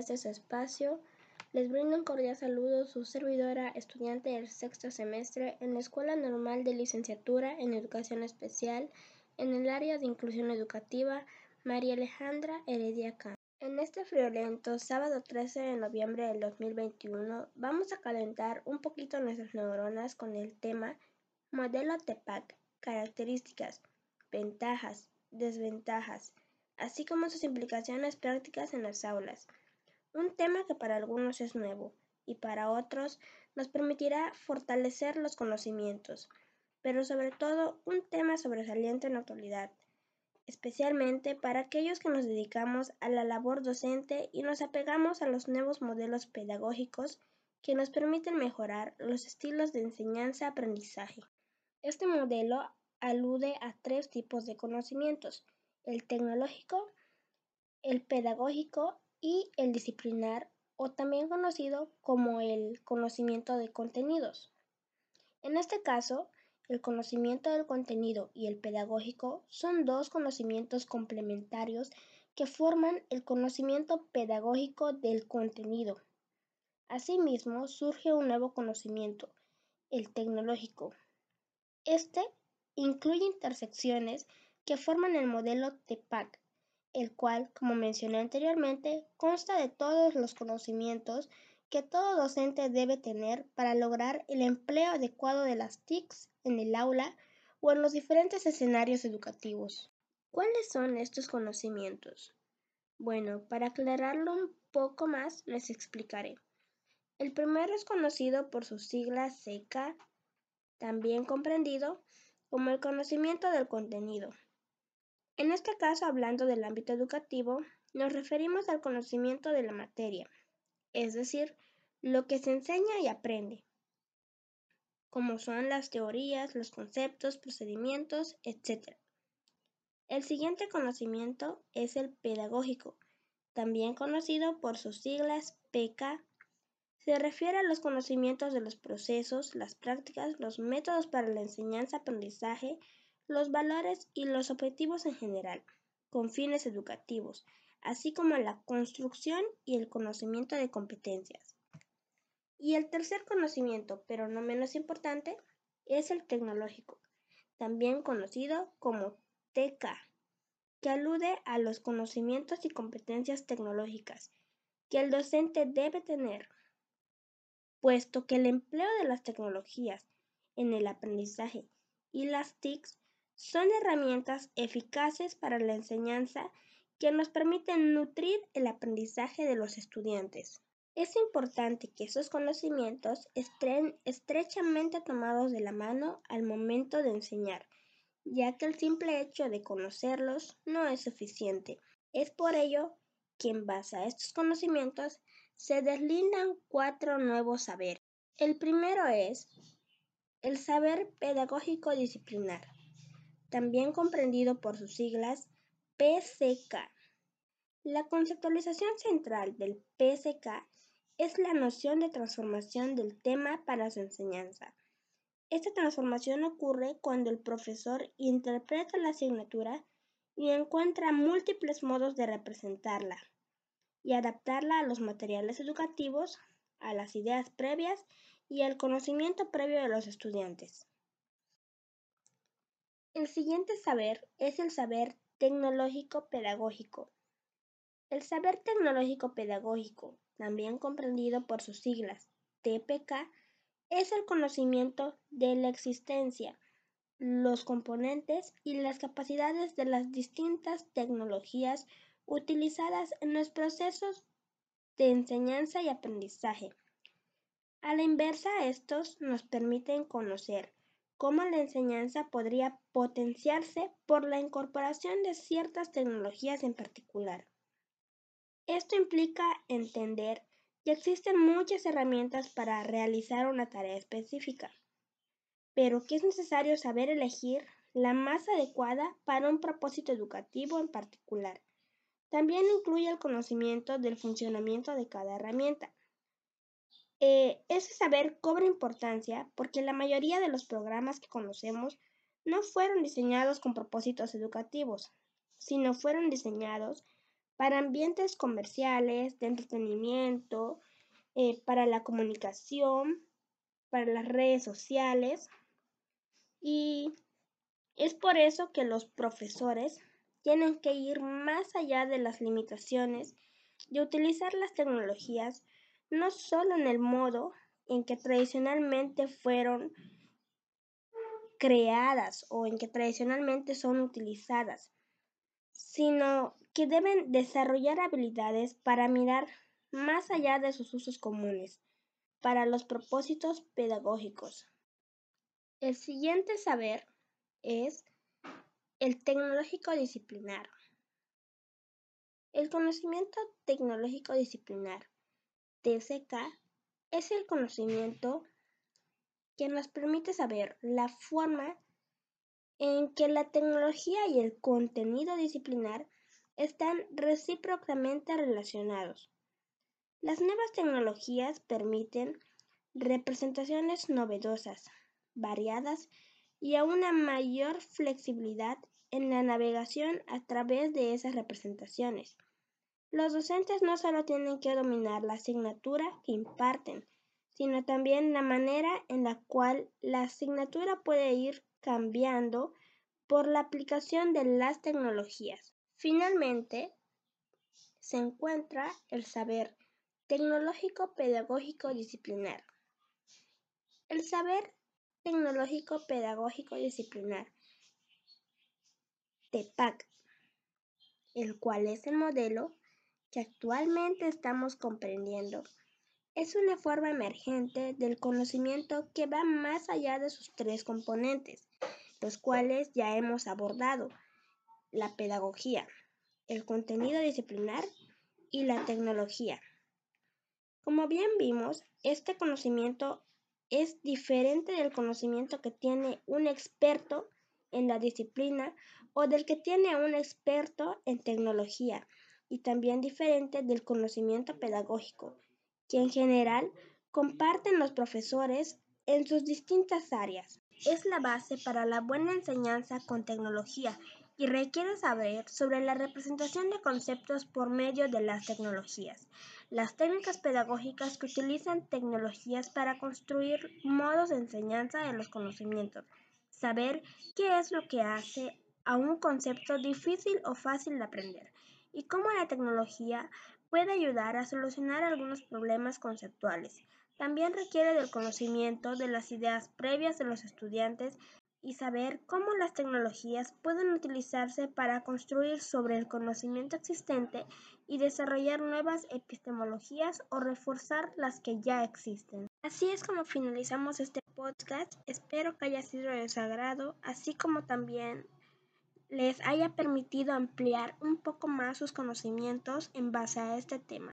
través de su espacio. Les brindo un cordial saludo su servidora, estudiante del sexto semestre en la Escuela Normal de Licenciatura en Educación Especial en el área de inclusión educativa María Alejandra Heredia Can. En este friolento sábado 13 de noviembre del 2021 vamos a calentar un poquito nuestras neuronas con el tema Modelo TEPAC, características, ventajas, desventajas, así como sus implicaciones prácticas en las aulas. Un tema que para algunos es nuevo y para otros nos permitirá fortalecer los conocimientos, pero sobre todo un tema sobresaliente en actualidad, especialmente para aquellos que nos dedicamos a la labor docente y nos apegamos a los nuevos modelos pedagógicos que nos permiten mejorar los estilos de enseñanza-aprendizaje. Este modelo alude a tres tipos de conocimientos, el tecnológico, el pedagógico y el disciplinar o también conocido como el conocimiento de contenidos. En este caso, el conocimiento del contenido y el pedagógico son dos conocimientos complementarios que forman el conocimiento pedagógico del contenido. Asimismo, surge un nuevo conocimiento, el tecnológico. Este incluye intersecciones que forman el modelo TEPAC, el cual, como mencioné anteriormente, consta de todos los conocimientos que todo docente debe tener para lograr el empleo adecuado de las TICs en el aula o en los diferentes escenarios educativos. ¿Cuáles son estos conocimientos? Bueno, para aclararlo un poco más, les explicaré. El primero es conocido por sus siglas SECA, también comprendido como el conocimiento del contenido. En este caso, hablando del ámbito educativo, nos referimos al conocimiento de la materia, es decir, lo que se enseña y aprende, como son las teorías, los conceptos, procedimientos, etc. El siguiente conocimiento es el pedagógico, también conocido por sus siglas PK. Se refiere a los conocimientos de los procesos, las prácticas, los métodos para la enseñanza-aprendizaje, los valores y los objetivos en general, con fines educativos, así como la construcción y el conocimiento de competencias. Y el tercer conocimiento, pero no menos importante, es el tecnológico, también conocido como TK, que alude a los conocimientos y competencias tecnológicas que el docente debe tener, puesto que el empleo de las tecnologías en el aprendizaje y las TICs son herramientas eficaces para la enseñanza que nos permiten nutrir el aprendizaje de los estudiantes. Es importante que esos conocimientos estén estrechamente tomados de la mano al momento de enseñar, ya que el simple hecho de conocerlos no es suficiente. Es por ello que en base a estos conocimientos se deslindan cuatro nuevos saberes. El primero es el saber pedagógico disciplinar, también comprendido por sus siglas PCK. La conceptualización central del PCK es la noción de transformación del tema para su enseñanza. Esta transformación ocurre cuando el profesor interpreta la asignatura y encuentra múltiples modos de representarla y adaptarla a los materiales educativos, a las ideas previas y al conocimiento previo de los estudiantes. El siguiente saber es el saber tecnológico pedagógico. El saber tecnológico pedagógico también comprendido por sus siglas TPK, es el conocimiento de la existencia, los componentes y las capacidades de las distintas tecnologías utilizadas en los procesos de enseñanza y aprendizaje. A la inversa, estos nos permiten conocer cómo la enseñanza podría potenciarse por la incorporación de ciertas tecnologías en particular. Esto implica entender que existen muchas herramientas para realizar una tarea específica, pero que es necesario saber elegir la más adecuada para un propósito educativo en particular. También incluye el conocimiento del funcionamiento de cada herramienta. Eh, ese saber cobra importancia porque la mayoría de los programas que conocemos no fueron diseñados con propósitos educativos, sino fueron diseñados para ambientes comerciales, de entretenimiento, eh, para la comunicación, para las redes sociales. Y es por eso que los profesores tienen que ir más allá de las limitaciones de utilizar las tecnologías no solo en el modo en que tradicionalmente fueron creadas o en que tradicionalmente son utilizadas, sino que deben desarrollar habilidades para mirar más allá de sus usos comunes, para los propósitos pedagógicos. El siguiente saber es el tecnológico disciplinar. El conocimiento tecnológico disciplinar, TCK, es el conocimiento que nos permite saber la forma en que la tecnología y el contenido disciplinar están recíprocamente relacionados. Las nuevas tecnologías permiten representaciones novedosas, variadas y a una mayor flexibilidad en la navegación a través de esas representaciones. Los docentes no solo tienen que dominar la asignatura que imparten, sino también la manera en la cual la asignatura puede ir cambiando por la aplicación de las tecnologías. Finalmente, se encuentra el saber tecnológico pedagógico disciplinar. El saber tecnológico pedagógico disciplinar TEPAC, el cual es el modelo que actualmente estamos comprendiendo, es una forma emergente del conocimiento que va más allá de sus tres componentes, los cuales ya hemos abordado, la pedagogía, el contenido disciplinar y la tecnología. Como bien vimos, este conocimiento es diferente del conocimiento que tiene un experto en la disciplina o del que tiene un experto en tecnología y también diferente del conocimiento pedagógico, que en general comparten los profesores en sus distintas áreas. Es la base para la buena enseñanza con tecnología y requiere saber sobre la representación de conceptos por medio de las tecnologías, las técnicas pedagógicas que utilizan tecnologías para construir modos de enseñanza de los conocimientos, saber qué es lo que hace a un concepto difícil o fácil de aprender y cómo la tecnología puede ayudar a solucionar algunos problemas conceptuales. También requiere del conocimiento de las ideas previas de los estudiantes y saber cómo las tecnologías pueden utilizarse para construir sobre el conocimiento existente y desarrollar nuevas epistemologías o reforzar las que ya existen. Así es como finalizamos este podcast. Espero que haya sido de su agrado, así como también les haya permitido ampliar un poco más sus conocimientos en base a este tema.